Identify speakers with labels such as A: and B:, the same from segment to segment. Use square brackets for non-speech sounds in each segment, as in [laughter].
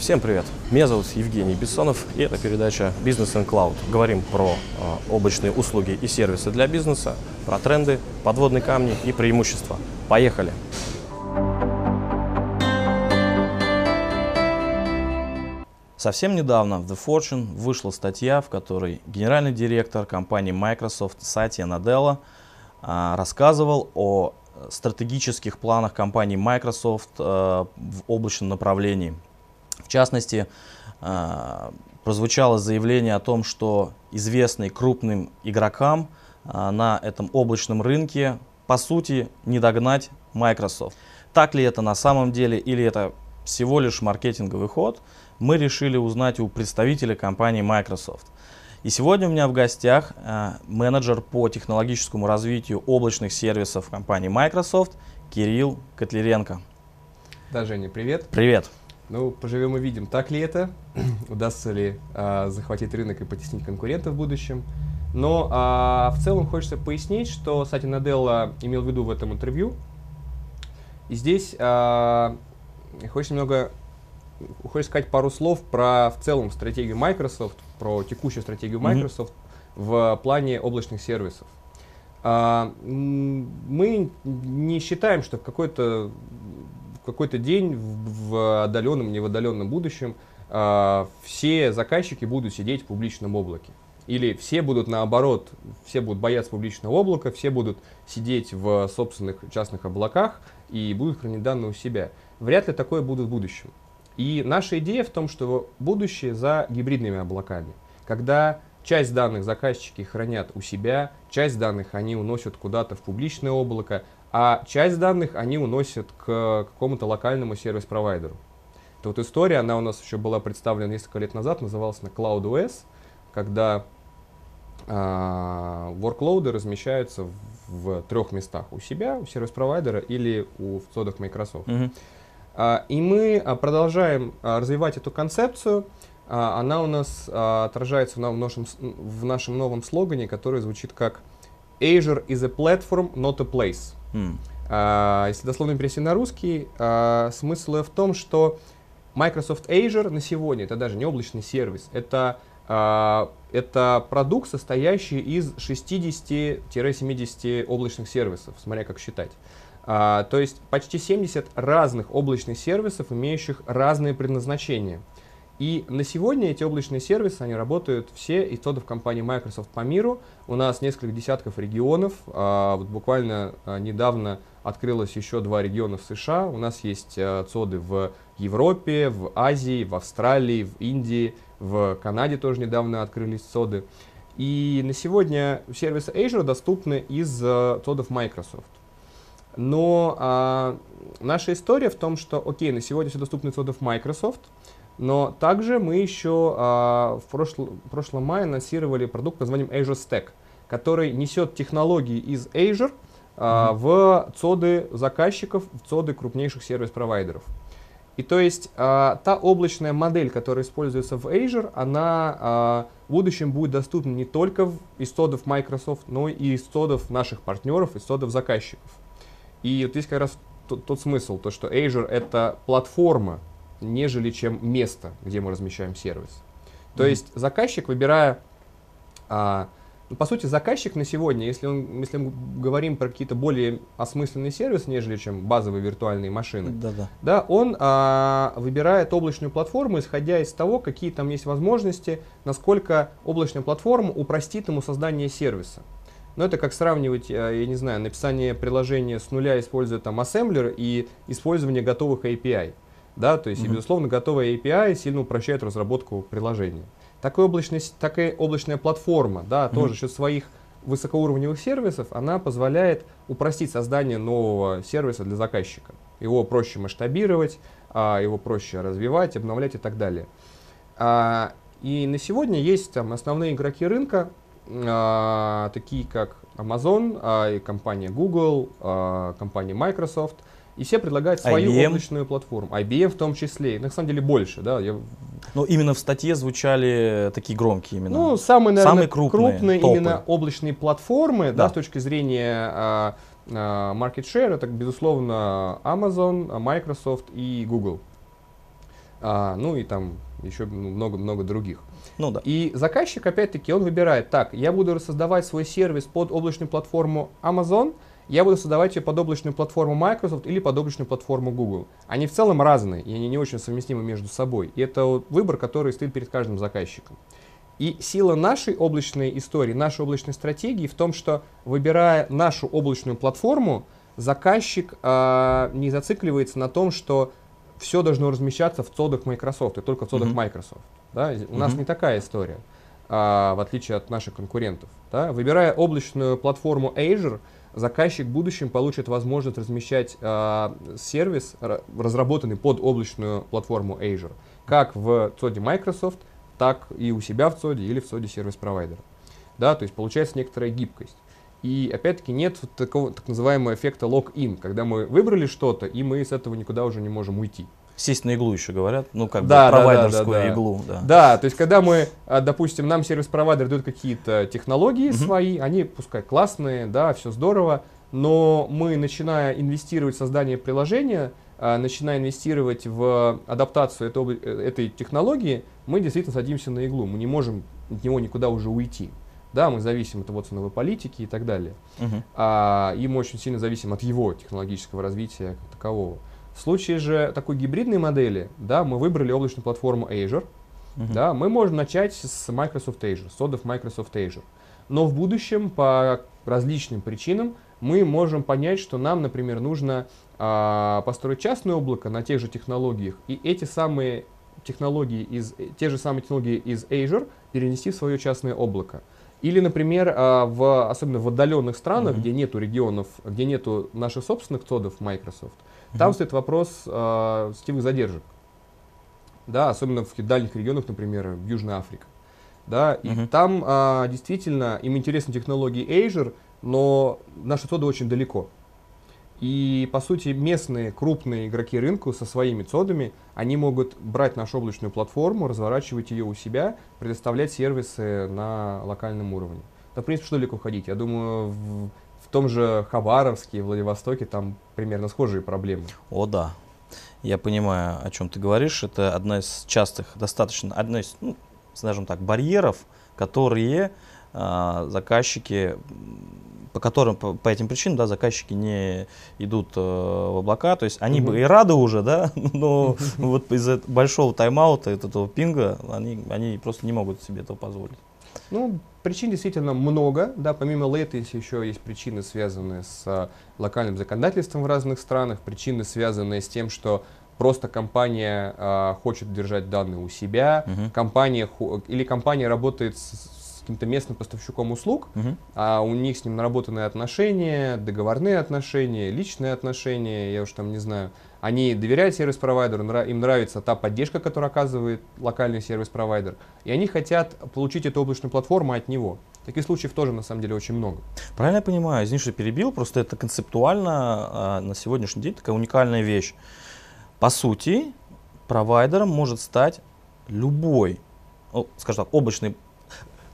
A: Всем привет! Меня зовут Евгений Бессонов, и это передача Business and Cloud. Говорим про э, облачные услуги и сервисы для бизнеса, про тренды, подводные камни и преимущества. Поехали! Совсем недавно в The Fortune вышла статья, в которой генеральный директор компании Microsoft Сатья Наделла э, рассказывал о стратегических планах компании Microsoft э, в облачном направлении – в частности, а, прозвучало заявление о том, что известный крупным игрокам а, на этом облачном рынке по сути не догнать Microsoft. Так ли это на самом деле или это всего лишь маркетинговый ход, мы решили узнать у представителя компании Microsoft. И сегодня у меня в гостях э, менеджер по технологическому развитию облачных сервисов компании Microsoft Кирилл Котлеренко.
B: Да, Женя, привет.
A: Привет.
B: Ну, поживем и видим, так ли это, [clears throat] удастся ли а, захватить рынок и потеснить конкурентов в будущем. Но а, в целом хочется пояснить, что Сати Наделла имел в виду в этом интервью. И здесь а, хочется немного хочется сказать пару слов про в целом стратегию Microsoft, про текущую стратегию Microsoft mm-hmm. в плане облачных сервисов. А, мы не считаем, что в какой-то какой-то день в, в отдаленном, не в отдаленном будущем э, все заказчики будут сидеть в публичном облаке. Или все будут наоборот, все будут бояться публичного облака, все будут сидеть в собственных частных облаках и будут хранить данные у себя. Вряд ли такое будет в будущем. И наша идея в том, что будущее за гибридными облаками. Когда часть данных заказчики хранят у себя, часть данных они уносят куда-то в публичное облако, а часть данных они уносят к какому-то локальному сервис-провайдеру. Это вот история, она у нас еще была представлена несколько лет назад, называлась на CloudOS, когда э, workload размещаются в, в трех местах. У себя, у сервис-провайдера или у, в цодах Microsoft. Mm-hmm. Uh, и мы uh, продолжаем uh, развивать эту концепцию. Она у нас отражается в нашем, в нашем новом слогане, который звучит как Azure is a platform, not a place. Mm. А, если дословно перевести на русский, а, смысл в том, что Microsoft Azure на сегодня это даже не облачный сервис, это, а, это продукт, состоящий из 60-70 облачных сервисов, смотря как считать. А, то есть почти 70 разных облачных сервисов, имеющих разные предназначения. И на сегодня эти облачные сервисы, они работают все из цодов компании Microsoft по миру. У нас несколько десятков регионов. А, вот буквально а, недавно открылось еще два региона в США. У нас есть а, цоды в Европе, в Азии, в Австралии, в Индии, в Канаде тоже недавно открылись цоды. И на сегодня сервисы Azure доступны из цодов Microsoft. Но а, наша история в том, что, окей, на сегодня все доступны цодов Microsoft – но также мы еще а, в прошлом, прошлом мае анонсировали продукт под названием Azure Stack, который несет технологии из Azure а, mm-hmm. в цоды заказчиков, в цоды крупнейших сервис-провайдеров. И то есть а, та облачная модель, которая используется в Azure, она а, в будущем будет доступна не только из цодов Microsoft, но и из цодов наших партнеров, из цодов заказчиков. И вот здесь как раз тот, тот смысл, то что Azure это платформа, нежели чем место, где мы размещаем сервис. То mm-hmm. есть заказчик, выбирая, а, ну, по сути, заказчик на сегодня, если, он, если мы говорим про какие-то более осмысленные сервисы, нежели чем базовые виртуальные машины,
A: Да-да.
B: да, он а, выбирает облачную платформу, исходя из того, какие там есть возможности, насколько облачная платформа упростит ему создание сервиса. Но это как сравнивать, а, я не знаю, написание приложения с нуля, используя там ассемблер и использование готовых API. Да, то есть, mm-hmm. и, безусловно, готовая API сильно упрощает разработку приложения. Такая облачная, такая облачная платформа, да, mm-hmm. тоже счет своих высокоуровневых сервисов, она позволяет упростить создание нового сервиса для заказчика. Его проще масштабировать, а, его проще развивать, обновлять и так далее. А, и на сегодня есть там основные игроки рынка, а, такие как Amazon, компания Google, компания Microsoft – и все предлагают свою IBM. облачную платформу. IBM в том числе. На самом деле больше, да. Я...
A: Но именно в статье звучали такие громкие именно.
B: Ну, самые, наверное, самые крупные, крупные именно облачные платформы, да. да, с точки зрения а, а, market share, это, безусловно, Amazon, Microsoft и Google. а, ну и там еще много-много других.
A: Ну да.
B: И заказчик, опять-таки, он выбирает, так, я буду создавать свой сервис под облачную платформу Amazon, я буду создавать ее под облачную платформу Microsoft или под облачную платформу Google. Они в целом разные, и они не очень совместимы между собой. И это вот выбор, который стоит перед каждым заказчиком. И сила нашей облачной истории, нашей облачной стратегии в том, что выбирая нашу облачную платформу, заказчик э, не зацикливается на том, что все должно размещаться в цодах Microsoft и только в цодах mm-hmm. Microsoft. Да? У mm-hmm. нас не такая история, а, в отличие от наших конкурентов. Да? Выбирая облачную платформу Azure, заказчик в будущем получит возможность размещать а, сервис, разработанный под облачную платформу Azure, как в цоде Microsoft, так и у себя в цоде или в цоде сервис-провайдера. Да, то есть получается некоторая гибкость. И опять-таки нет такого так называемого эффекта lock-in, когда мы выбрали что-то, и мы с этого никуда уже не можем уйти.
A: Сесть на иглу еще говорят, ну как
B: да,
A: бы провайдерскую
B: да, да, да,
A: иглу.
B: Да. да, то есть когда мы, а, допустим, нам сервис-провайдер дают какие-то технологии uh-huh. свои, они пускай классные, да, все здорово, но мы, начиная инвестировать в создание приложения, а, начиная инвестировать в адаптацию этой, этой технологии, мы действительно садимся на иглу, мы не можем от него никуда уже уйти. Да, мы зависим от его ценовой политики и так далее. Uh-huh. А, и мы очень сильно зависим от его технологического развития как такового. В случае же такой гибридной модели, да, мы выбрали облачную платформу Azure, uh-huh. да, мы можем начать с Microsoft Azure, с содов Microsoft Azure. Но в будущем по различным причинам мы можем понять, что нам, например, нужно а, построить частное облако на тех же технологиях, и эти самые технологии из, те же самые технологии из Azure перенести в свое частное облако. Или, например, а, в, особенно в отдаленных странах, mm-hmm. где нету регионов, где нету наших собственных кодов Microsoft, mm-hmm. там стоит вопрос э, сетевых задержек. Да, особенно в дальних регионах, например, в Южной Африке. Да, mm-hmm. и там э, действительно им интересны технологии Azure, но наши коды очень далеко. И, по сути, местные крупные игроки рынка со своими цодами, они могут брать нашу облачную платформу, разворачивать ее у себя, предоставлять сервисы на локальном уровне. Да, в принципе, что далеко ходить? Я думаю, в том же Хабаровске, Владивостоке там примерно схожие проблемы.
A: О, да. Я понимаю, о чем ты говоришь. Это одна из частых, достаточно, одна из, ну, скажем так, барьеров, которые э, заказчики по которым, по, по этим причинам, да, заказчики не идут э, в облака, то есть они угу. бы и рады уже, да, [laughs] но вот из-за большого тайм-аута, этого пинга, они, они просто не могут себе этого позволить.
B: Ну, причин действительно много, да, помимо latency еще есть причины, связанные с а, локальным законодательством в разных странах, причины, связанные с тем, что просто компания а, хочет держать данные у себя, угу. компания или компания работает с, каким-то местным поставщиком услуг, угу. а у них с ним наработанные отношения, договорные отношения, личные отношения, я уж там не знаю. Они доверяют сервис-провайдеру, им нравится та поддержка, которую оказывает локальный сервис-провайдер, и они хотят получить эту облачную платформу от него. Таких случаев тоже на самом деле очень много.
A: Правильно я понимаю, извини, что перебил, просто это концептуально а, на сегодняшний день такая уникальная вещь. По сути, провайдером может стать любой, скажем так, облачный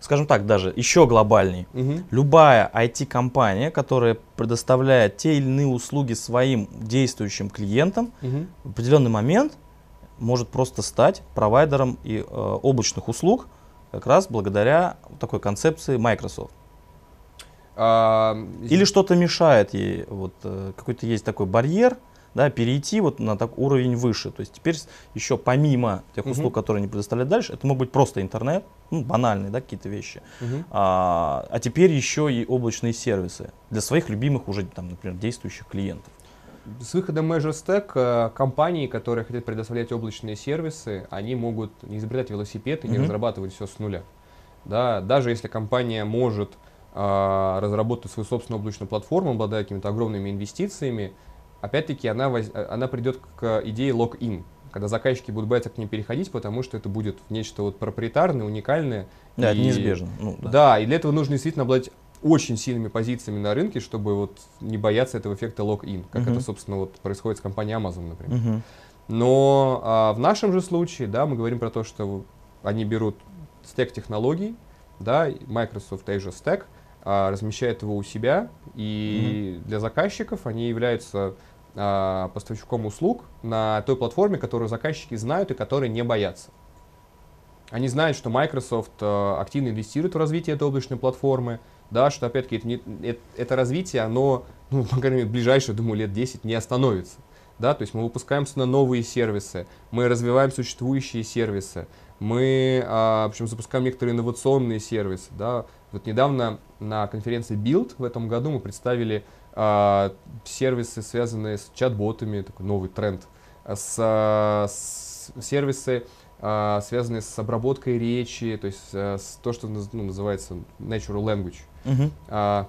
A: скажем так, даже еще глобальней. Угу. Любая IT-компания, которая предоставляет те или иные услуги своим действующим клиентам, угу. в определенный момент может просто стать провайдером и, э, облачных услуг, как раз благодаря такой концепции Microsoft. А, Или что-то мешает ей, вот э, какой-то есть такой барьер, да, перейти вот на так уровень выше. То есть теперь еще помимо тех услуг, угу. которые они предоставляют дальше, это может быть просто интернет, ну, банальные, да, какие-то вещи. Угу. А, а теперь еще и облачные сервисы для своих любимых уже, там, например, действующих клиентов.
B: С выходом Azure Stack э, компании, которые хотят предоставлять облачные сервисы, они могут не изобретать велосипед и не разрабатывать все с нуля. Да, даже если компания может э, разработать свою собственную облачную платформу, обладая какими-то огромными инвестициями, опять-таки она, воз... она придет к идее лог-ин, когда заказчики будут бояться к ней переходить, потому что это будет нечто вот проприетарное, уникальное.
A: Да, и... это неизбежно.
B: Ну, да. да, и для этого нужно действительно обладать очень сильными позициями на рынке, чтобы вот не бояться этого эффекта лог-ин, как uh-huh. это, собственно, вот происходит с компанией Amazon, например. Uh-huh. Но а, в нашем же случае, да, мы говорим про то, что они берут стек технологий, да, Microsoft Azure Stack, а, размещают его у себя, и mm-hmm. для заказчиков они являются а, поставщиком услуг на той платформе, которую заказчики знают и которые не боятся. Они знают, что Microsoft а, активно инвестирует в развитие этой облачной платформы, да, что опять-таки это, не, это, это развитие, оно, ну, по крайней мере, ближайшие, думаю, лет 10 не остановится. Да, то есть мы выпускаемся на новые сервисы, мы развиваем существующие сервисы, мы, а, в общем, запускаем некоторые инновационные сервисы. Да. Вот недавно на конференции Build в этом году мы представили а, сервисы, связанные с чат-ботами, такой новый тренд, с, с сервисы, а, связанные с обработкой речи, то есть а, с то, что ну, называется natural language. Uh-huh. А,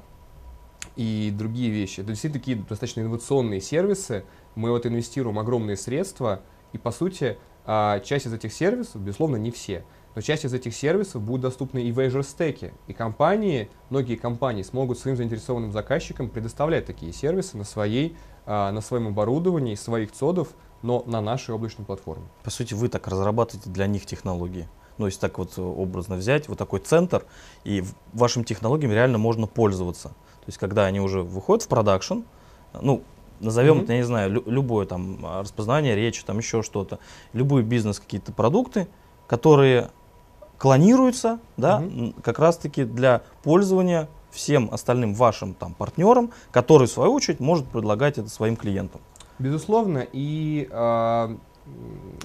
B: и другие вещи. Это действительно такие достаточно инновационные сервисы. Мы вот инвестируем огромные средства, и по сути а, часть из этих сервисов, безусловно, не все, но часть из этих сервисов будет доступна и в Azure Stack. И компании, многие компании смогут своим заинтересованным заказчикам предоставлять такие сервисы на, своей, а, на своем оборудовании, своих цодов, но на нашей облачной платформе.
A: По сути, вы так разрабатываете для них технологии. Ну, если так вот образно взять, вот такой центр, и вашим технологиям реально можно пользоваться. То есть, когда они уже выходят в продакшн, ну, назовем mm-hmm. это, я не знаю, лю- любое там распознание речи, там еще что-то, любые бизнес какие-то продукты, которые клонируется, да, угу. как раз-таки для пользования всем остальным вашим там партнерам, который в свою очередь может предлагать это своим клиентам.
B: Безусловно, и э,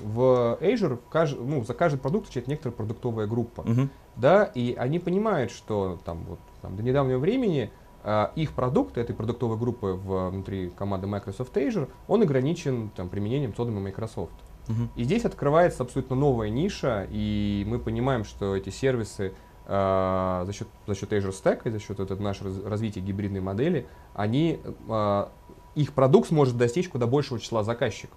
B: в Azure кажд, ну, за каждый продукт отвечает некоторая продуктовая группа, угу. да, и они понимают, что там вот там, до недавнего времени э, их продукт этой продуктовой группы внутри команды Microsoft Azure, он ограничен там применением цодами Microsoft. Угу. И здесь открывается абсолютно новая ниша, и мы понимаем, что эти сервисы э, за, счет, за счет Azure Stack и за счет вот, нашего раз, развития гибридной модели, они, э, их продукт сможет достичь куда большего числа заказчиков.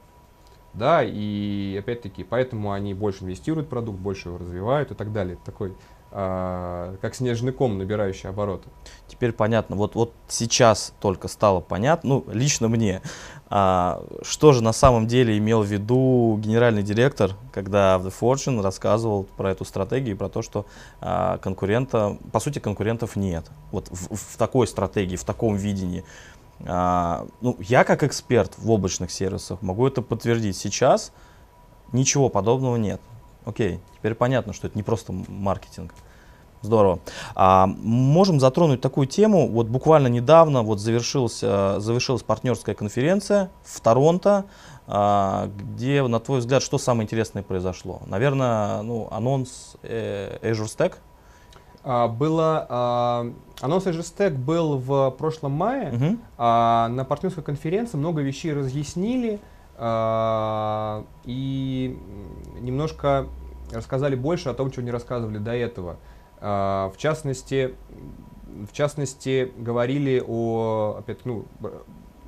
B: Да, и опять-таки, поэтому они больше инвестируют в продукт, больше его развивают и так далее. Такой а, как снежный ком, набирающий обороты.
A: Теперь понятно. Вот, вот сейчас только стало понятно, ну, лично мне, а, что же на самом деле имел в виду генеральный директор, когда в The Fortune рассказывал про эту стратегию и про то, что а, конкурента, по сути, конкурентов нет. Вот в, в такой стратегии, в таком видении. А, ну, я как эксперт в облачных сервисах могу это подтвердить. Сейчас ничего подобного нет. Окей, теперь понятно, что это не просто маркетинг. Здорово. А, можем затронуть такую тему. Вот буквально недавно вот завершилась, завершилась партнерская конференция в Торонто, а, где, на твой взгляд, что самое интересное произошло? Наверное, ну, анонс э, Azure Stack?
B: А, было, а, анонс Azure Stack был в прошлом мае. Угу. А, на партнерской конференции много вещей разъяснили. А, и немножко рассказали больше о том, чего не рассказывали до этого. А, в частности, в частности, говорили о, опять, ну,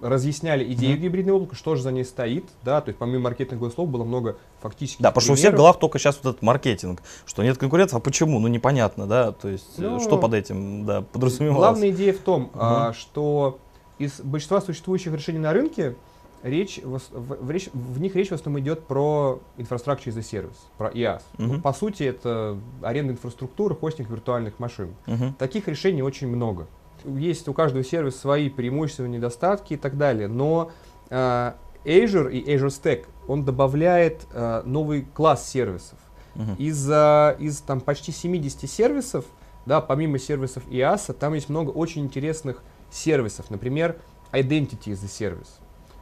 B: разъясняли идею mm-hmm. гибридного облака, что же за ней стоит, да, то есть помимо маркетинговых слов было много фактически.
A: Да, потому что у всех головах только сейчас вот этот маркетинг, что нет конкурентов, а почему? Ну непонятно, да, то есть ну, что под этим, да, подразумевалось.
B: Главная идея в том, mm-hmm. а, что из большинства существующих решений на рынке речь, в, в, речь, в них речь в основном идет про инфраструктуру as a service, про IaaS. Uh-huh. Ну, по сути, это аренда инфраструктуры, хостинг виртуальных машин. Uh-huh. Таких решений очень много. Есть у каждого сервиса свои преимущества, недостатки и так далее, но э, Azure и Azure Stack, он добавляет э, новый класс сервисов. Uh-huh. Из, э, из там, почти 70 сервисов, да, помимо сервисов IaaS, там есть много очень интересных сервисов. Например, Identity as a Service.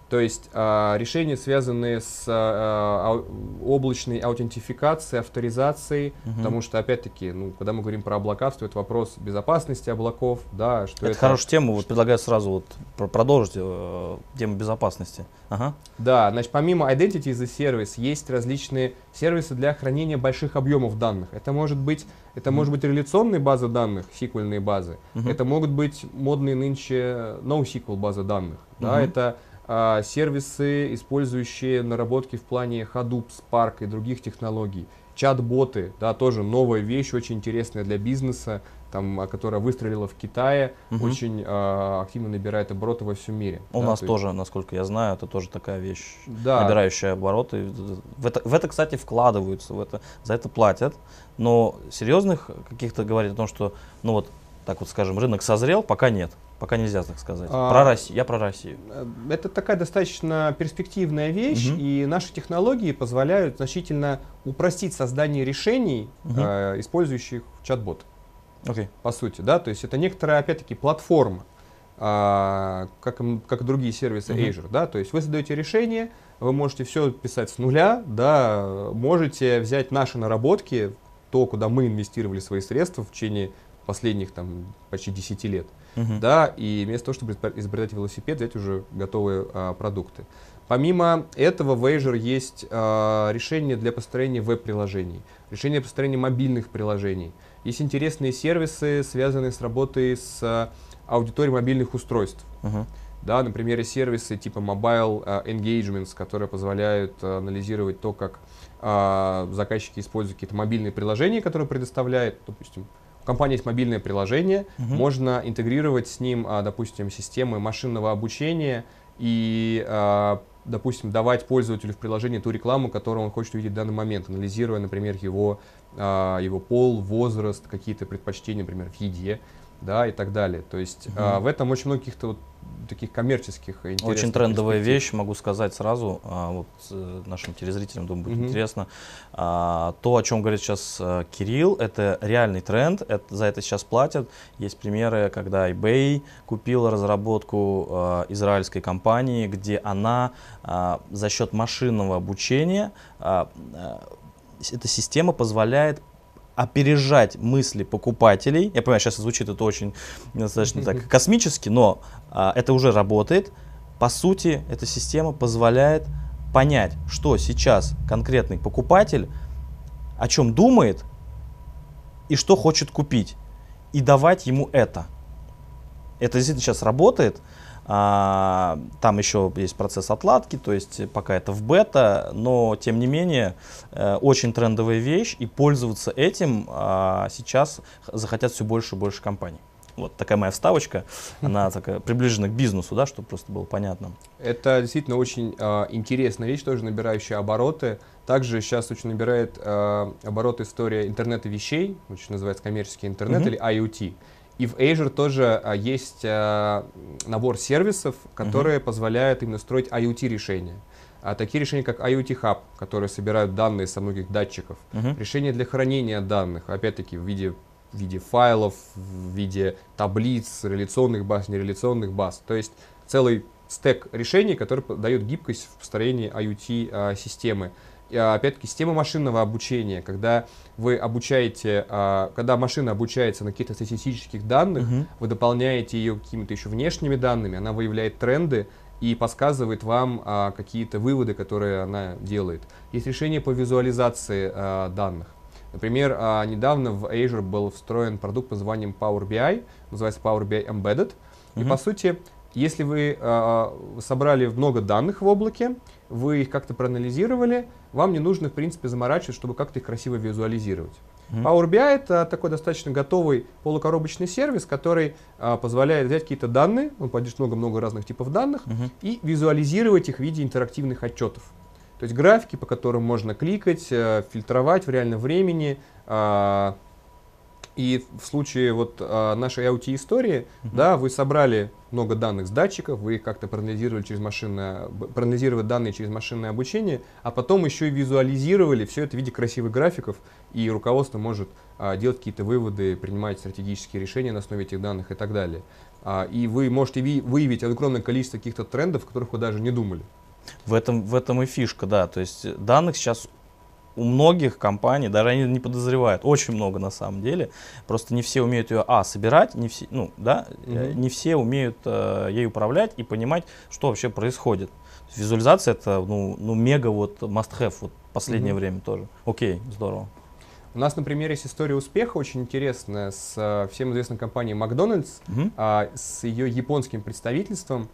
B: То есть э, решения, связанные с э, облачной аутентификацией, авторизацией, угу. потому что, опять-таки, ну, когда мы говорим про облака, стоит вопрос безопасности облаков, да, что
A: это... Это хорошая тема, вот предлагаю сразу вот продолжить э, тему безопасности.
B: Ага. Да, значит, помимо Identity as a Service есть различные сервисы для хранения больших объемов данных. Это может быть, это mm может быть реляционные базы данных, сиквельные базы. Mm-hmm. Это могут быть модные нынче NoSQL базы данных. Mm-hmm. Да, это сервисы, использующие наработки в плане Hadoop, Spark и других технологий. Чат-боты, да, тоже новая вещь, очень интересная для бизнеса, там, а, которая выстрелила в Китае, угу. очень э, активно набирает обороты во всем мире.
A: У
B: да,
A: нас тоже, есть... насколько я знаю, это тоже такая вещь, да. набирающая обороты. В это, в это, кстати, вкладываются, в это, за это платят. Но серьезных каких-то говорить о том, что, ну вот, так вот скажем, рынок созрел, пока нет. Пока нельзя так сказать.
B: А,
A: про Россию. Я про Россию.
B: Э, это такая достаточно перспективная вещь,
A: Мгм.
B: и наши технологии позволяют значительно упростить создание решений,
A: Мгм.
B: э, использующих чат-бот,
A: Окей.
B: по сути, да, то есть это некоторая, опять-таки, платформа, а, как, как другие сервисы
A: Мгм.
B: Azure, да, то есть вы создаете решение, вы можете все писать с нуля, да, можете взять наши наработки, то, куда мы инвестировали свои средства в течение последних там почти 10 лет,
A: Мгм.
B: да, и вместо того, чтобы изобр- изобретать велосипед, взять уже готовые а, продукты. Помимо этого в Azure есть а, решение для построения веб-приложений, решение для построения мобильных приложений. Есть интересные сервисы, связанные с работой с а, аудиторией мобильных устройств.
A: Мгм.
B: Да, например, сервисы типа Mobile а, Engagements, которые позволяют а, анализировать то, как а, заказчики используют какие-то мобильные приложения, которые предоставляет, допустим, у компании есть мобильное приложение,
A: Мгм.
B: можно интегрировать с ним, а, допустим, системы машинного обучения и, а, допустим, давать пользователю в приложении ту рекламу, которую он хочет увидеть в данный момент, анализируя, например, его, а, его пол, возраст, какие-то предпочтения, например, в еде, да, и так далее. То есть а, в этом очень много каких-то вот таких коммерческих интересных
A: Очень трендовая вещь, могу сказать сразу, а, вот э, нашим телезрителям, думаю, будет
B: Мгм.
A: интересно. А, То, о чем говорит сейчас э, Кирилл, это реальный тренд, это, за это сейчас платят. Есть примеры, когда eBay купила разработку э, израильской компании, где она а, за счет машинного обучения, а, а, эта система позволяет опережать мысли покупателей. Я понимаю, сейчас звучит это очень достаточно так [laughs] космически, но а, это уже работает. По сути, эта система позволяет понять, что сейчас конкретный покупатель о чем думает и что хочет купить, и давать ему это. Это действительно сейчас работает. А, там еще есть процесс отладки, то есть пока это в бета, но тем не менее э, очень трендовая вещь, и пользоваться этим а, сейчас захотят все больше и больше компаний. Вот такая моя вставочка, она такая приближена к бизнесу, да, чтобы просто было понятно.
B: Это действительно очень а, интересная вещь, тоже набирающая обороты. Также сейчас очень набирает а, обороты история интернета вещей, очень называется коммерческий интернет
A: Мгм.
B: или IoT. И в Azure тоже а, есть а, набор сервисов, которые позволяют именно строить IoT-решения. А такие решения, как IoT Hub, которые собирают данные со многих датчиков,
A: Мгм.
B: решения для хранения данных, опять-таки в виде, в виде файлов, в виде таблиц, реляционных баз, нереляционных баз. То есть целый стек решений, который дает гибкость в построении IoT-системы. И, а, опять-таки, система машинного обучения, когда вы обучаете, а, когда машина обучается на каких-то статистических данных,
A: Мгм.
B: вы дополняете ее какими-то еще внешними данными, она выявляет тренды и подсказывает вам а, какие-то выводы, которые она делает. Есть решение по визуализации а, данных. Например, а, недавно в Azure был встроен продукт под названием Power BI, называется Power BI Embedded. И
A: Мгм.
B: по сути, если вы а, собрали много данных в облаке, вы их как-то проанализировали, вам не нужно, в принципе, заморачиваться, чтобы как-то их красиво визуализировать. Power BI это такой достаточно готовый полукоробочный сервис, который а, позволяет взять какие-то данные, он поддерживает много-много разных типов данных,
A: Мгм.
B: и визуализировать их в виде интерактивных отчетов. То есть графики, по которым можно кликать, э, фильтровать в реальном времени. а, И в случае вот а, нашей IoT-истории,
A: Мгм.
B: да, вы собрали много данных с датчиков, вы их как-то проанализировали через машинное, проанализировали данные через машинное обучение, а потом еще и визуализировали все это в виде красивых графиков, и руководство может а, делать какие-то выводы, принимать стратегические решения на основе этих данных и так далее. А, и вы можете ви- выявить огромное количество каких-то трендов, о которых вы даже не думали.
A: В этом, в этом и фишка, да. То есть данных сейчас у многих компаний, даже они не подозревают, очень много на самом деле. Просто не все умеют ее, а, собирать, не все, ну, да, э,
B: Мгм.
A: не все умеют э, ей управлять и понимать, что вообще происходит. Визуализация это, ну, ну, мега вот must-have вот последнее
B: Мгм.
A: время тоже. Окей, здорово.
B: У нас, например, есть история успеха очень интересная с э, всем известной компанией Макдональдс,
A: Мгм.
B: а, с ее японским представительством.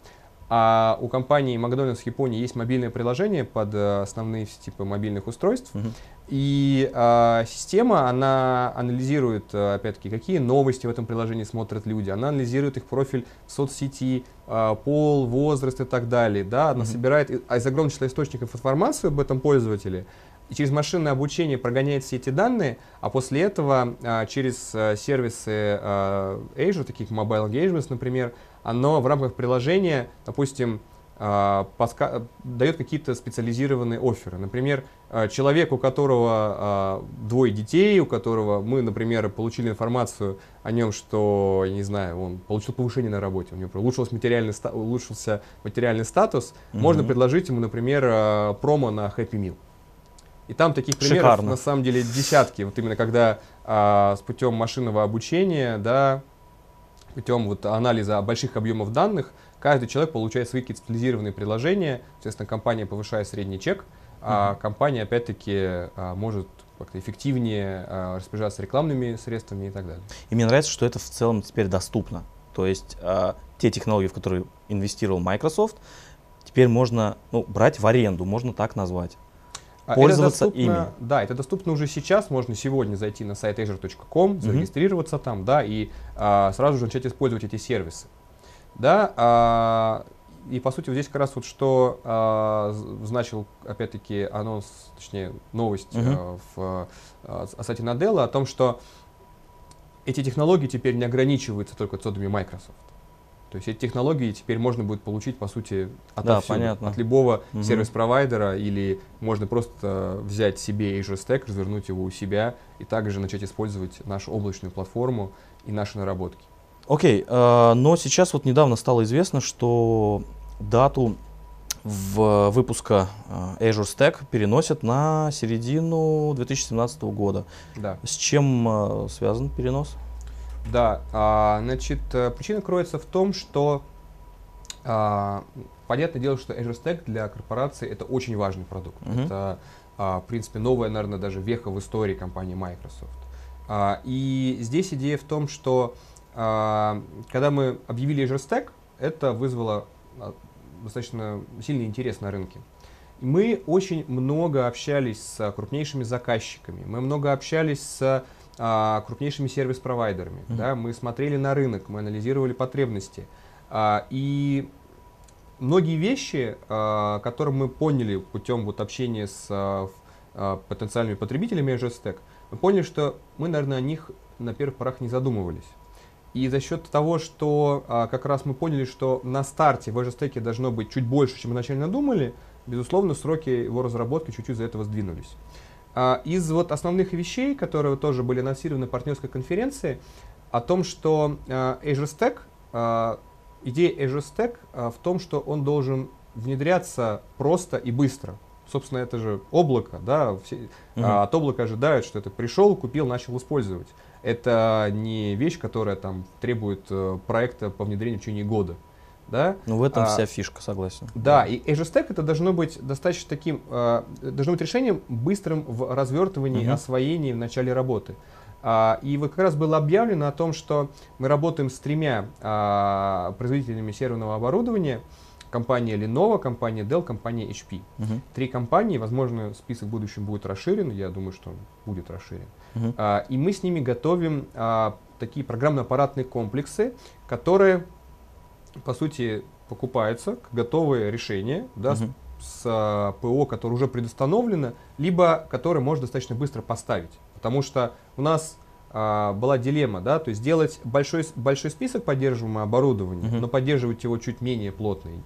B: А у компании Макдональдс в Японии есть мобильное приложение под э, основные типы мобильных устройств.
A: Мгм.
B: И а, система, она анализирует, э, опять-таки, какие новости в этом приложении смотрят люди. Она анализирует их профиль в соцсети, а, пол, возраст и так далее. Да? Она
A: Мгм.
B: собирает а из огромного числа источников информацию об этом пользователе. И через машинное обучение прогоняет все эти данные, а после этого а, через а, сервисы а, Azure, таких Mobile Engagements, например, оно в рамках приложения, допустим, а, дает какие-то специализированные оферы. Например, а, человек, у которого а, двое детей, у которого мы, например, получили информацию о нем, что, я не знаю, он получил повышение на работе, у него улучшился материальный, улучшился материальный статус, mm-hmm. можно предложить ему, например, промо на Happy Meal. И там таких примеров Шикарно. на самом деле десятки. Вот именно когда а, с путем машинного обучения, да, путем вот анализа больших объемов данных, каждый человек получает свои какие-то специализированные приложения, соответственно, компания повышает средний чек, а компания, опять-таки, а, может как-то эффективнее а, распоряжаться рекламными средствами и так далее.
A: И мне нравится, что это в целом теперь доступно. То есть а, те технологии, в которые инвестировал Microsoft, теперь можно ну, брать в аренду, можно так назвать. Пользоваться
B: это ими. Да, это доступно уже сейчас. Можно сегодня зайти на сайт azure.com, зарегистрироваться mm-hmm. там, да, и а, сразу же начать использовать эти сервисы. Да, а, и по сути вот здесь как раз вот что а, значил опять-таки анонс, точнее новость uh-huh. а, в а, о сайте Nadella о том, что эти технологии теперь не ограничиваются только цодами Microsoft. То есть эти технологии теперь можно будет получить, по сути, отовсюду, да, понятно. от любого угу. сервис-провайдера, или можно просто взять себе Azure Stack, развернуть его у себя и также начать использовать нашу облачную платформу и наши наработки.
A: Окей, okay, э, но сейчас вот недавно стало известно, что дату в выпуска э, Azure Stack переносят на середину 2017 года. Да. С чем э, связан перенос?
B: Да, а, значит, э, причина кроется в том, что а, понятное дело, что Azure Stack для корпорации это очень важный продукт. Uh-huh. Это, а, в принципе, новая, наверное, даже веха в истории компании Microsoft. А, и здесь идея в том, что а, когда мы объявили Azure Stack, это вызвало а, достаточно сильный интерес на рынке. мы очень много общались с крупнейшими заказчиками, мы много общались с крупнейшими сервис-провайдерами. Mm-hmm. Да, мы смотрели на рынок, мы анализировали потребности. А, и многие вещи, а, которые мы поняли путем вот общения с а, а, потенциальными потребителями Azure Stack, мы поняли, что мы, наверное, о них на первых порах не задумывались. И за счет того, что а, как раз мы поняли, что на старте в Azure Stack должно быть чуть больше, чем мы изначально думали, безусловно, сроки его разработки чуть-чуть за этого сдвинулись. А, из вот основных вещей, которые тоже были анонсированы на партнерской конференции, о том, что а, Azure Stack, а, идея Azure Stack в том, что он должен внедряться просто и быстро. Собственно, это же облако, да, все, угу. от облака ожидают, что это пришел, купил, начал использовать. Это не вещь, которая там требует э, проекта по внедрению в течение года. Да?
A: Ну, в этом а, вся фишка, согласен.
B: Да, и Azure Stack это должно быть достаточно таким, э, должно быть решением быстрым в развертывании, угу. освоении в начале работы. А, и вот как раз было объявлено о том, что мы работаем с тремя а, производителями серверного оборудования. Компания Lenovo, компания Dell, компания HP. Угу. Три компании, возможно, список в будущем будет расширен, я думаю, что он будет расширен. Угу. А, и мы с ними готовим а, такие программно-аппаратные комплексы, которые по сути, покупается готовое решение да, угу. с, с а, ПО, которое уже предустановлено, либо которое можно достаточно быстро поставить. Потому что у нас а, была дилемма, да, то есть сделать большой, большой список поддерживаемого оборудования, угу. но поддерживать его чуть менее плотный,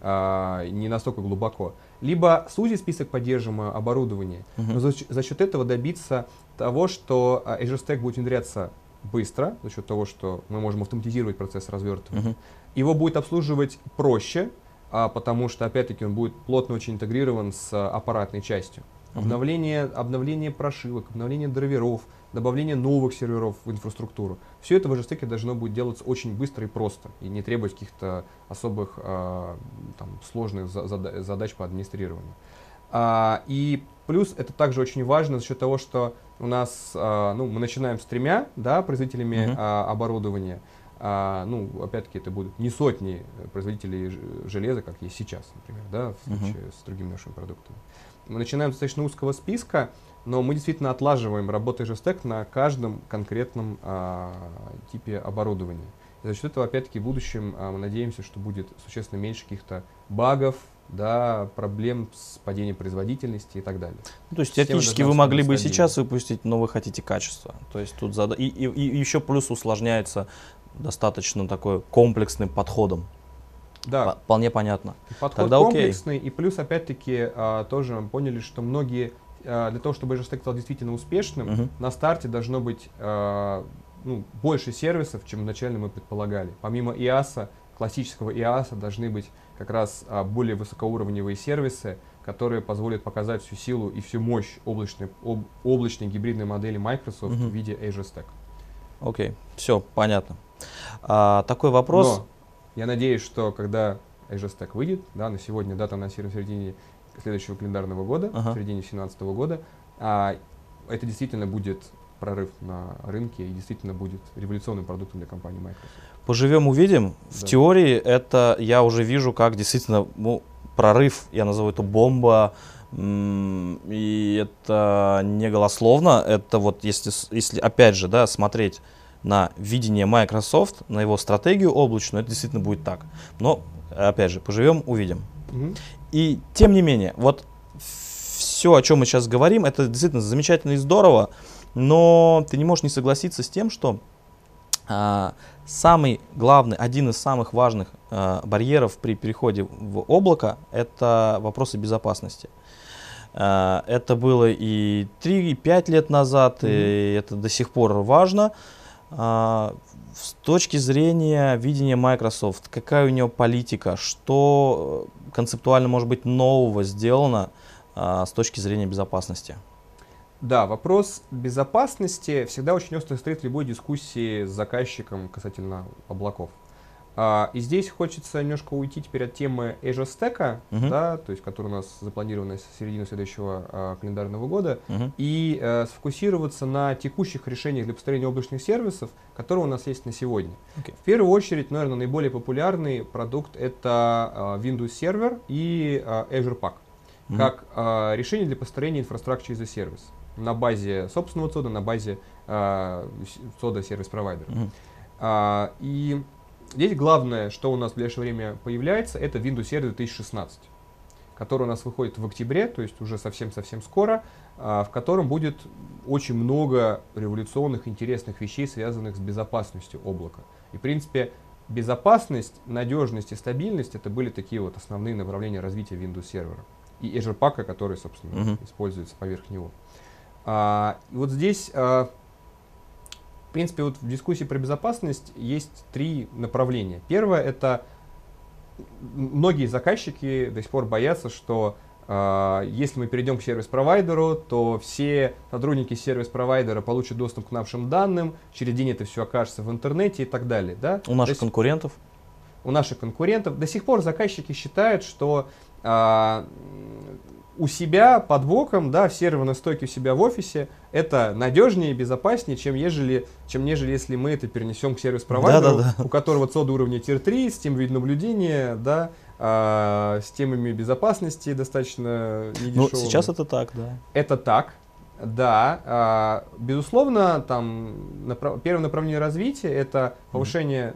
B: а, не настолько глубоко. Либо сузить список поддерживаемого оборудования, угу. но за, за счет этого добиться того, что а, Azure Stack будет внедряться быстро, за счет того, что мы можем автоматизировать процесс развертывания. Угу. Его будет обслуживать проще, а, потому что, опять-таки, он будет плотно очень интегрирован с а, аппаратной частью. Угу. Обновление, обновление прошивок, обновление драйверов, добавление новых серверов в инфраструктуру. Все это в Ажестеке должно будет делаться очень быстро и просто, и не требовать каких-то особых а, там, сложных за, задач по администрированию. А, и плюс это также очень важно за счет того, что у нас, а, ну, мы начинаем с тремя да, производителями а, оборудования. А, ну, опять-таки, это будут не сотни производителей железа, как есть сейчас, например, да, в случае uh-huh. с другими нашими продуктами. Мы начинаем с достаточно узкого списка, но мы действительно отлаживаем работу JSTEC на каждом конкретном а, типе оборудования. И за счет этого, опять-таки, в будущем а, мы надеемся, что будет существенно меньше каких-то багов, да, проблем с падением производительности и так далее.
A: Ну, то есть теоретически вы могли бы сейчас выпустить, но вы хотите качество. То есть тут зада... и, и, и еще плюс усложняется достаточно такой комплексным подходом.
B: Да.
A: Вполне понятно.
B: Подход Тогда комплексный, окей. и плюс, опять-таки, а, тоже мы поняли, что многие, а, для того, чтобы Stack стал действительно успешным, угу. на старте должно быть а, ну, больше сервисов, чем изначально мы предполагали. Помимо IaaS, классического IaaS, должны быть как раз более высокоуровневые сервисы, которые позволят показать всю силу и всю мощь облачной, об, облачной гибридной модели Microsoft угу. в виде Azure Stack.
A: Окей, все, понятно. А, такой вопрос.
B: Но я надеюсь, что когда Azure Stack выйдет, да, на сегодня дата анонсирована в середине следующего календарного года, ага. в середине 2017 года, а, это действительно будет прорыв на рынке и действительно будет революционным продуктом для компании Microsoft.
A: Поживем, увидим. Да. В теории это я уже вижу, как действительно ну, прорыв, я назову это бомба, и это не голословно, это вот если, если опять же, да, смотреть на видение Microsoft, на его стратегию облачную, это действительно будет так. Но, опять же, поживем, увидим. Угу. И тем не менее, вот все, о чем мы сейчас говорим, это действительно замечательно и здорово, но ты не можешь не согласиться с тем, что а, самый главный, один из самых важных а, барьеров при переходе в облако – это вопросы безопасности. А, это было и 3, и 5 лет назад, mm-hmm. и это до сих пор важно. А, с точки зрения видения Microsoft, какая у нее политика, что концептуально может быть нового сделано а, с точки зрения безопасности?
B: Да, вопрос безопасности всегда очень остро стоит в любой дискуссии с заказчиком касательно облаков. А, и здесь хочется немножко уйти теперь от темы Azure Stack, uh-huh. да, то есть, который у нас запланирован с середины следующего а, календарного года, uh-huh. и а, сфокусироваться на текущих решениях для построения облачных сервисов, которые у нас есть на сегодня. Okay. В первую очередь, наверное, наиболее популярный продукт это а, Windows Server и а, Azure Pack, uh-huh. как а, решение для построения инфраструктуры as a сервис на базе собственного цода, на базе а, цода сервис-провайдера. Uh-huh. А, и Здесь главное, что у нас в ближайшее время появляется, это Windows Server 2016, который у нас выходит в октябре, то есть уже совсем-совсем скоро, а, в котором будет очень много революционных, интересных вещей, связанных с безопасностью облака. И, в принципе, безопасность, надежность и стабильность это были такие вот основные направления развития Windows сервера. И Azure Pack, который, собственно, uh-huh. используется поверх него. А, и вот здесь а, принципе, вот в дискуссии про безопасность есть три направления. Первое это многие заказчики до сих пор боятся, что э, если мы перейдем к сервис-провайдеру, то все сотрудники сервис-провайдера получат доступ к нашим данным, через день это все окажется в интернете и так далее. Да?
A: У наших есть, конкурентов?
B: У наших конкурентов. До сих пор заказчики считают, что у себя под боком, да, в серверной стойке у себя в офисе, это надежнее и безопаснее, чем, ежели, чем нежели если мы это перенесем к сервис-провайдеру, да, да, да. у которого цода уровня Tier 3, с тем наблюдения, да, а, с темами безопасности достаточно недешевыми.
A: Ну, сейчас это так, да.
B: Это так, да. А, безусловно, там направ... первое направление развития это повышение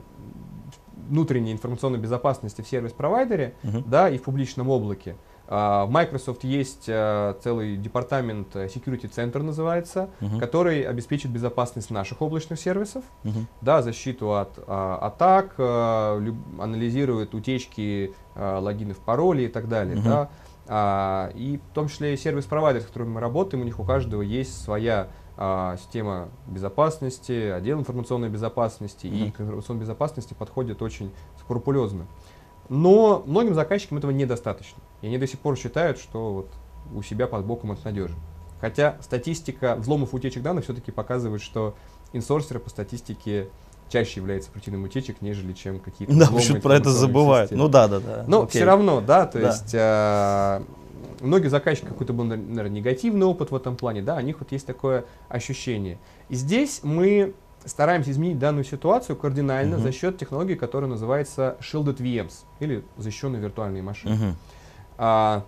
B: внутренней информационной безопасности в сервис-провайдере, mm-hmm. да, и в публичном облаке. А, в Microsoft есть э, целый департамент э, Security Center называется, uh-huh. который обеспечит безопасность наших облачных сервисов, uh-huh. да, защиту от а, атак, люб, анализирует утечки логинов, паролей и так далее. Uh-huh. Да. А, и в том числе и сервис-провайдер, с которыми мы работаем, у них у каждого есть своя а, система безопасности, отдел информационной безопасности, uh-huh. и к информационной безопасности подходит очень скрупулезно. Но многим заказчикам этого недостаточно. И они до сих пор считают, что вот у себя под боком это надежно. Хотя статистика взломов утечек данных все-таки показывает, что инсорсеры по статистике чаще являются причиной утечек, нежели чем какие-то
A: Да, почему про это забывают. Ну да, да, да.
B: Но Окей. все равно, да, то да. есть э, многие заказчики какой-то был, наверное, негативный опыт в этом плане, да, у них вот есть такое ощущение. И здесь мы стараемся изменить данную ситуацию кардинально uh-huh. за счет технологии, которая называется Shielded VMs или защищенные виртуальные машины. Uh-huh. А,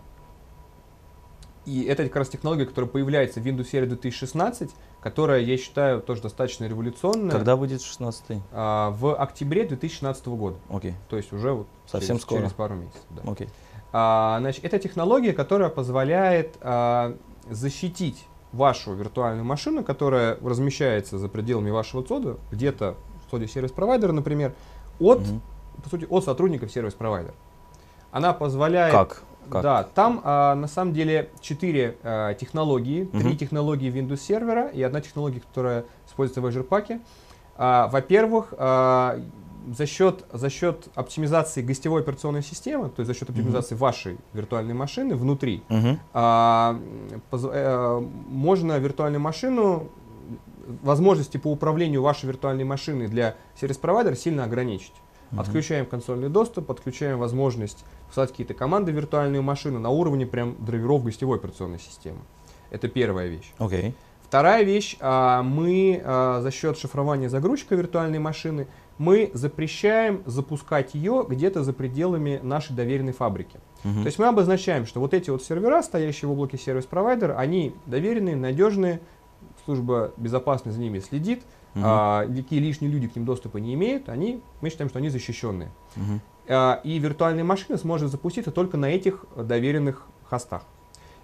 B: и это как раз технология, которая появляется в Windows Server 2016, которая, я считаю, тоже достаточно революционная.
A: Когда будет 16
B: а, В октябре 2016 года.
A: Окей. Okay.
B: То есть уже вот
A: Совсем
B: через,
A: скоро.
B: через пару месяцев.
A: Да. Okay.
B: А, значит, это технология, которая позволяет а, защитить вашу виртуальную машину, которая размещается за пределами вашего цода, где-то ходе сервис-провайдера, например, от,
A: Мгм.
B: по сути, от сотрудников сервис-провайдера. Она позволяет...
A: Как? Как?
B: Да, там а, на самом деле четыре а, технологии, три
A: Мгм.
B: технологии Windows сервера и одна технология, которая используется в Azure Pack. А, во-первых, а, за счет, за счет оптимизации гостевой операционной системы, то есть за счет оптимизации вашей виртуальной машины внутри,
A: Мгм.
B: а, поз- э, можно виртуальную машину, возможности по управлению вашей виртуальной машиной для сервис-провайдера сильно ограничить.
A: Мгм.
B: Отключаем консольный доступ, отключаем возможность писать какие-то команды в виртуальную машину на уровне прям драйверов гостевой операционной системы. Это первая вещь.
A: Окей.
B: Вторая вещь, а, мы а, за счет шифрования загрузчика виртуальной машины, мы запрещаем запускать ее где-то за пределами нашей доверенной фабрики.
A: Мгм.
B: То есть мы обозначаем, что вот эти вот сервера, стоящие в облаке сервис-провайдер, они доверенные, надежные, служба безопасности за ними следит,
A: Мгм.
B: а, никакие лишние люди к ним доступа не имеют, они, мы считаем, что они защищенные.
A: Мгм.
B: А, и виртуальная машина сможет запуститься только на этих э, доверенных хостах.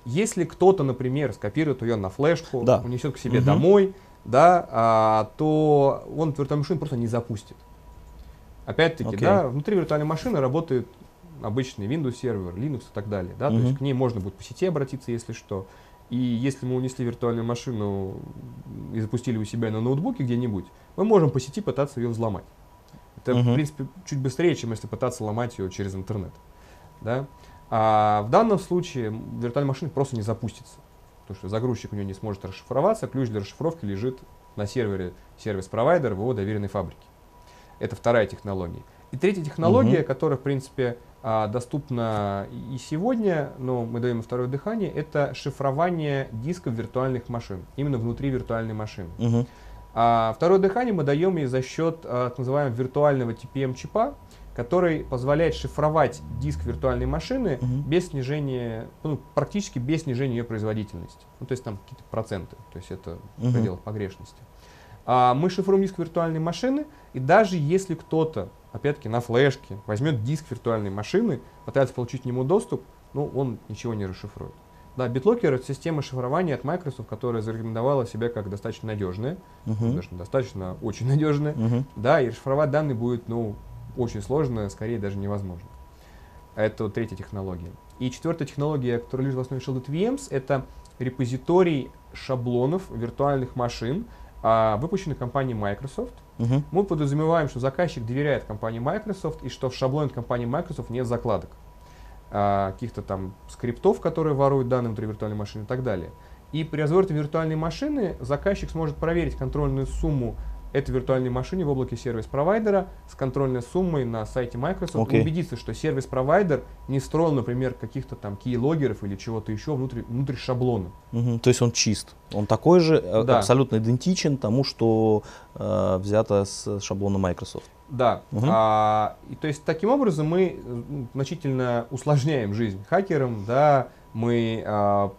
B: Если кто-то, например, скопирует ее на флешку,
A: Да.
B: унесет к себе
A: Мгм.
B: домой, да, а, то он виртуальную машину просто не запустит. Опять-таки,
A: Окей.
B: да, внутри виртуальной машины работает обычный Windows сервер, Linux и так далее, да, то
A: Мгм.
B: есть к ней можно будет по сети обратиться, если что. И если мы унесли виртуальную машину и запустили у себя на ноутбуке где-нибудь, мы можем по сети пытаться ее взломать. Это,
A: Мгм.
B: в принципе, чуть быстрее, чем если пытаться ломать ее через интернет. Да? А в данном случае виртуальная машина просто не запустится. Потому что загрузчик у нее не сможет расшифроваться, ключ для расшифровки лежит на сервере сервис-провайдера в его доверенной фабрике. Это вторая технология. И третья технология,
A: Мгм.
B: которая, в принципе, а, доступна и сегодня, но мы даем второе дыхание, это шифрование дисков виртуальных машин, именно внутри виртуальной машины.
A: Мгм.
B: А второе дыхание мы даем ей за счет а, так называемого виртуального TPM-чипа, который позволяет шифровать диск виртуальной машины
A: Мгм.
B: без снижения, ну, практически без снижения ее производительности. Ну, то есть там какие-то проценты, то есть это в
A: Мгм.
B: пределах погрешности. А мы шифруем диск виртуальной машины, и даже если кто-то, опять-таки, на флешке возьмет диск виртуальной машины, пытается получить к нему доступ, ну, он ничего не расшифрует. Да, BitLocker это система шифрования от Microsoft, которая зарекомендовала себя как достаточно надежная,
A: Мгм.
B: даже достаточно, очень надежная.
A: Мгм.
B: Да, и расшифровать данные будет, ну, очень сложно, скорее даже невозможно. Это вот третья технология. И четвертая технология, которая лежит в основе Shielded VMs, это репозиторий шаблонов виртуальных машин, а, выпущенных компанией Microsoft.
A: Мгм.
B: Мы подразумеваем, что заказчик доверяет компании Microsoft и что в шаблоне компании Microsoft нет закладок. а, каких-то там скриптов, которые воруют данные внутри виртуальной машины и так далее. И при разворте виртуальной машины заказчик сможет проверить контрольную сумму этой виртуальной машине в облаке сервис-провайдера с контрольной суммой на сайте Microsoft и убедиться, что сервис-провайдер не строил, например, каких-то там кей-логеров или чего-то еще внутри, внутри шаблона.
A: Мгм. То есть он чист. Он такой же, э,
B: Да.
A: абсолютно идентичен тому, что э, взято с шаблона Microsoft.
B: Да.
A: Мгм.
B: А, и то есть таким образом мы э, значительно усложняем жизнь хакерам, да, мы а,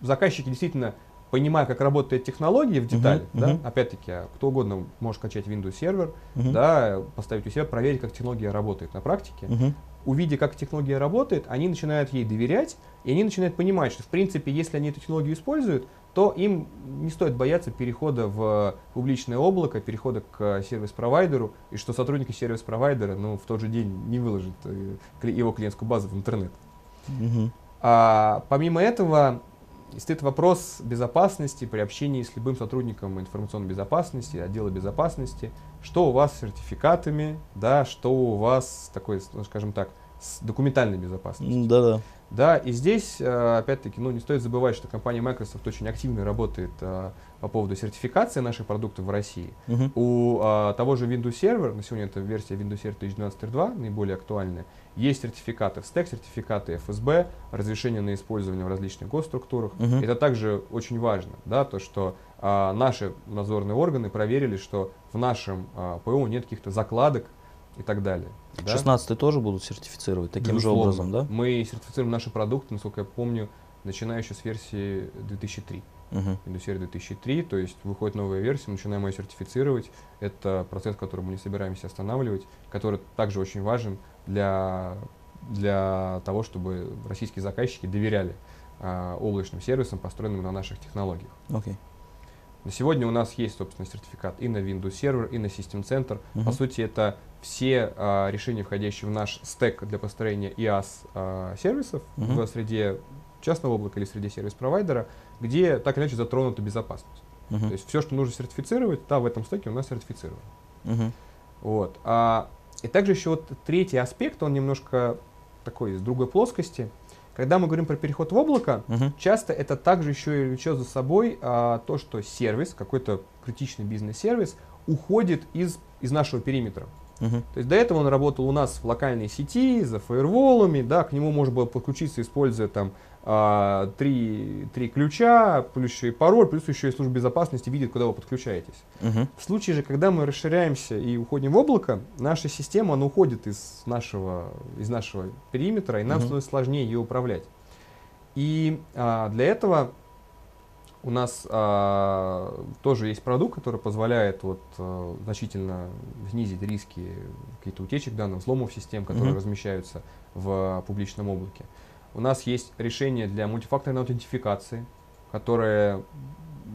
B: заказчики действительно понимая, как работает технология в
A: Мгм,
B: деталях, да,
A: мгм.
B: опять-таки, кто угодно может скачать Windows сервер,
A: Мгм.
B: да, поставить у себя, проверить, как технология работает на практике.
A: Мгм.
B: Увидя, как технология работает, они начинают ей доверять, и они начинают понимать, что, в принципе, если они эту технологию используют, то им не стоит бояться перехода в публичное облако, перехода к сервис-провайдеру, и что сотрудники сервис-провайдера ну, в тот же день не выложат э, его клиентскую базу в интернет.
A: Мгм.
B: А, помимо этого, стоит вопрос безопасности при общении с любым сотрудником информационной безопасности, отдела безопасности. Что у вас с сертификатами, да, что у вас такой, ну, скажем так, с документальной безопасностью.
A: М, Да-да.
B: Да, и здесь, э, опять-таки, ну, не стоит забывать, что компания Microsoft очень активно работает э, по поводу сертификации наших продуктов в России.
A: Мгм.
B: У а, того же Windows Server, на сегодня это версия Windows Server 2012.2, наиболее актуальная, есть сертификаты в стек, сертификаты FSB, разрешение на использование в различных госструктурах.
A: Мгм.
B: Это также очень важно, да, то, что а, наши надзорные органы проверили, что в нашем а, ПО нет каких-то закладок и так далее. да.
A: 16 тоже будут сертифицировать таким же
B: Безусловно.
A: образом, да?
B: Мы сертифицируем наши продукты, насколько я помню, начиная еще с версии 2003. Windows Server 2003, то есть выходит новая версия, начинаем ее сертифицировать. Это процесс, который мы не собираемся останавливать, который также очень важен для, для того, чтобы российские заказчики доверяли а, облачным сервисам, построенным на наших технологиях.
A: Окей.
B: На сегодня у нас есть, собственно, сертификат и на Windows Server, и на System Center.
A: Мгм.
B: По сути, это все а, решения, входящие в наш стек для построения IaaS а, сервисов
A: Мгм.
B: в среде частного облака или среде сервис-провайдера, где так или иначе затронута безопасность.
A: Мгм.
B: То есть все, что нужно сертифицировать, да, в этом стеке у нас сертифицировано.
A: Мгм.
B: Вот. А, и также еще вот третий аспект, он немножко такой из другой плоскости. Когда мы говорим про переход в облако,
A: Мгм.
B: часто это также еще и влечет за собой а, то, что сервис, какой-то критичный бизнес-сервис, уходит из, из нашего периметра.
A: Мгм.
B: То есть до этого он работал у нас в локальной сети, за фаерволами, да, к нему можно было подключиться, используя там три, три ключа, плюс еще и пароль, плюс еще и служба безопасности видит, куда вы подключаетесь.
A: Мгм.
B: В случае же, когда мы расширяемся и уходим в облако, наша система, она уходит из нашего, из нашего периметра, и нам
A: Мгм.
B: становится сложнее ее управлять. И а, для этого у нас а, тоже есть продукт, который позволяет вот, а, значительно снизить риски каких-то утечек данных, взломов систем, которые
A: Мгм.
B: размещаются в публичном облаке. У нас есть решение для мультифакторной аутентификации, которые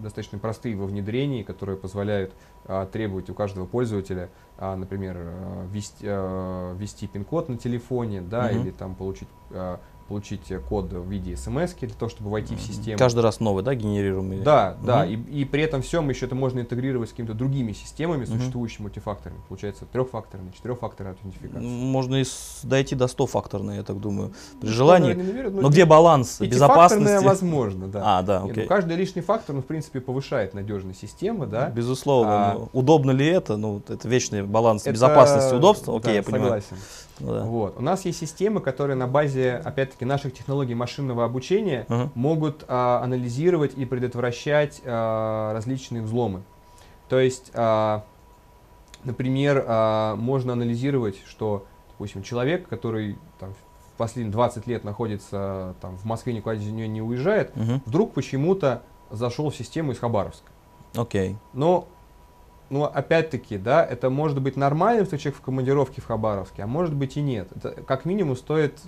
B: достаточно простые во внедрении, которые позволяют а, требовать у каждого пользователя, а, например, а, ввести, а, ввести пин-код на телефоне, да,
A: Мгм.
B: или там получить, а, получить э, код в виде смс для того, чтобы войти в систему.
A: Каждый раз новый, да, генерируемый?
B: Да, да,
A: Мгм.
B: и, и при этом всем еще это можно интегрировать с какими-то другими системами,
A: Мгм.
B: существующими мультифакторами. Получается трехфакторная, четырехфакторная аутентификация.
A: Можно и с- дойти до 100-факторной, я так думаю, при
B: Ну,
A: желании.
B: наверное, верю,
A: Но где баланс безопасности?
B: возможно, да.
A: А, да,
B: Нет, ну,
A: окей.
B: каждый лишний фактор, он, в принципе, повышает надежность системы, да.
A: Безусловно.
B: А-
A: но удобно ли это? Ну, это вечный баланс
B: Это-
A: безопасности, удобства. Окей,
B: да,
A: я понимаю.
B: Согласен.
A: Ну да.
B: Вот. У нас есть системы, которые на базе, опять-таки, наших технологий машинного обучения
A: Ага.
B: могут а, анализировать и предотвращать а, различные взломы. То есть, а, например, а, можно анализировать, что, допустим, человек, который там, в последние 20 лет находится там, в Москве, никуда из нее не уезжает,
A: Мгм.
B: вдруг почему-то зашел в систему из Хабаровска.
A: Окей.
B: Но, ну, опять-таки, да, это может быть нормальным, что человек в командировке в Хабаровске, а может быть и нет. Это как минимум стоит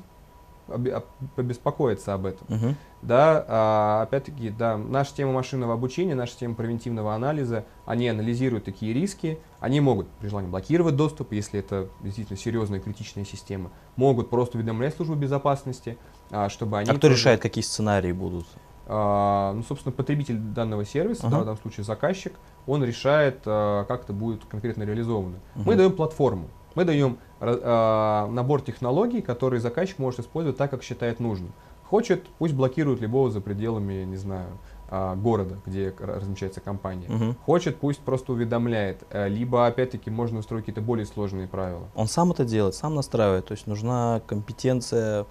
B: обе- об- побеспокоиться об этом.
A: Мгм.
B: Да, а, опять-таки, да, наша тема машинного обучения, наша тема превентивного анализа, они анализируют такие риски, они могут при желании блокировать доступ, если это действительно серьезная критичная система, могут просто уведомлять службу безопасности, а, чтобы они...
A: А кто
B: тоже-
A: решает, какие сценарии будут?
B: а, ну, собственно, потребитель данного сервиса,
A: Ага.
B: да, в данном случае заказчик, он решает, а, как это будет конкретно реализовано. Мы
A: Мгм.
B: даем платформу, мы даем ра- а, набор технологий, которые заказчик может использовать так, как считает нужным. Хочет, пусть блокирует любого за пределами, не знаю, города, где размещается компания.
A: Мгм.
B: Хочет, пусть просто уведомляет. Э, Либо, опять-таки, можно устроить какие-то более сложные правила.
A: Он сам это делает, сам настраивает. То есть нужна компетенция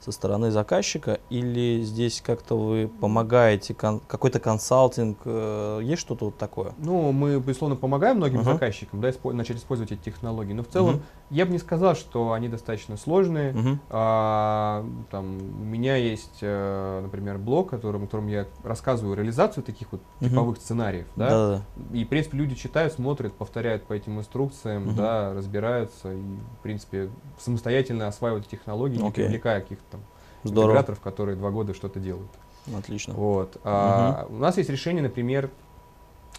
A: со стороны заказчика или здесь как-то вы помогаете, кон- какой-то консалтинг, э, есть что-то вот такое?
B: Ну, мы, безусловно, помогаем многим
A: Ага.
B: заказчикам да, испо- начать использовать эти технологии. Но в целом
A: Мгм.
B: Я бы не сказал, что они достаточно сложные.
A: Мгм.
B: А, там, у меня есть, э, например, блог, которым, в котором я рассказываю реализацию таких вот
A: Мгм.
B: типовых сценариев. Да? И, в принципе, люди читают, смотрят, повторяют по этим инструкциям,
A: Мгм.
B: да, разбираются и, в принципе, самостоятельно осваивают технологии, не
A: Окей.
B: привлекая каких-то там
A: Здорово.
B: интеграторов, которые два года что-то делают.
A: Отлично.
B: Вот. А, у нас есть решение, например,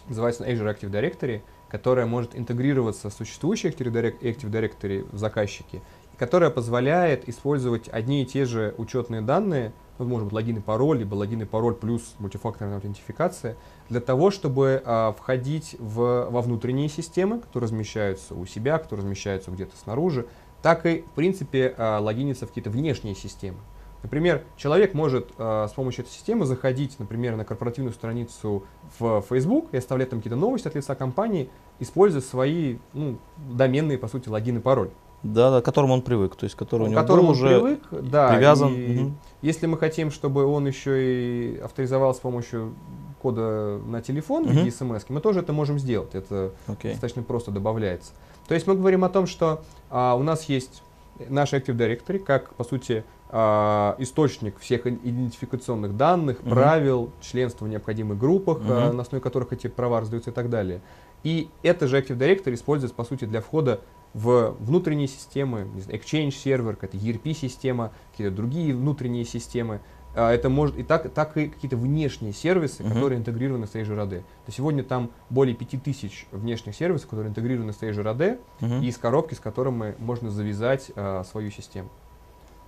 B: называется Azure Active Directory, которое может интегрироваться в существующие Active Direct- Active Directory в заказчике, и которое позволяет использовать одни и те же учетные данные, ну, может быть, логин и пароль, либо логин и пароль плюс мультифакторная аутентификация, для того, чтобы а, входить в, во внутренние системы, которые размещаются у себя, которые размещаются где-то снаружи, так и, в принципе, а, логиниться в какие-то внешние системы. Например, человек может э, с помощью этой системы заходить, например, на корпоративную страницу в Facebook и оставлять там какие-то новости от лица компании, используя свои ну, доменные, по сути, логин и пароль.
A: Да, да, к которому он привык, то есть который у
B: к
A: него
B: которому
A: был
B: он
A: уже
B: привык, да,
A: привязан.
B: и
A: Мгм.
B: Если мы хотим, чтобы он еще и авторизовался с помощью кода на телефон в
A: Мгм.
B: виде смс, мы тоже это можем сделать. Это
A: Окей.
B: достаточно просто добавляется. То есть мы говорим о том, что а, у нас есть наш Active Directory, как, по сути, источник всех идентификационных данных,
A: Мгм.
B: правил, членства в необходимых группах, а,
A: Мгм.
B: на основе которых эти права раздаются и так далее. И это же Active Directory используется, по сути, для входа в внутренние системы, Exchange сервер, какая-то ERP-система, какие-то другие внутренние системы, а, это может и так, так и какие-то внешние сервисы,
A: Мгм.
B: которые интегрированы с Azure AD. То сегодня там более 5000 внешних сервисов, которые интегрированы с Azure AD,
A: Мгм.
B: и из коробки, с которыми можно завязать а, свою систему.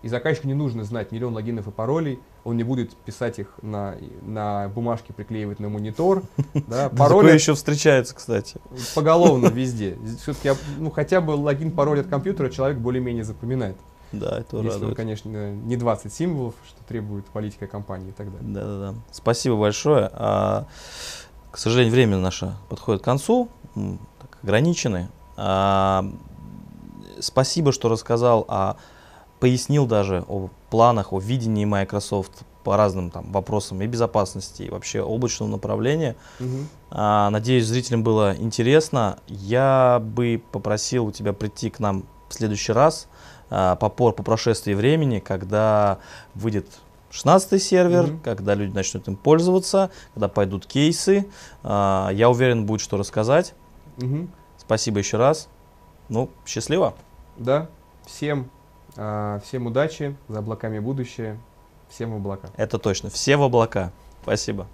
B: И заказчику не нужно знать миллион логинов и паролей, он не будет писать их на, на бумажке, приклеивать на монитор. [laughs] Да,
A: Такое
B: пароли
A: еще встречается, кстати.
B: поголовно [laughs] везде. Все-таки ну, хотя бы логин, пароль от компьютера человек более-менее запоминает.
A: Да, это
B: Если он,
A: радует.
B: конечно, не 20 символов, что требует политика компании и так далее.
A: Да-да-да. Спасибо большое. А, к сожалению, время наше подходит к концу, так, ограничены. А, спасибо, что рассказал, а, пояснил даже о планах, о видении Microsoft по разным там вопросам и безопасности, и вообще облачного направления.
B: Мгм.
A: А, надеюсь, зрителям было интересно. Я бы попросил у тебя прийти к нам в следующий раз а, по, по прошествии времени, когда выйдет 16 сервер,
B: Мгм.
A: когда люди начнут им пользоваться, когда пойдут кейсы. А, я уверен, будет что рассказать.
B: Мгм.
A: Спасибо еще раз. Ну, счастливо.
B: Да, всем, всем удачи, за облаками будущее, всем в облака.
A: Это точно. Все в облака. Спасибо.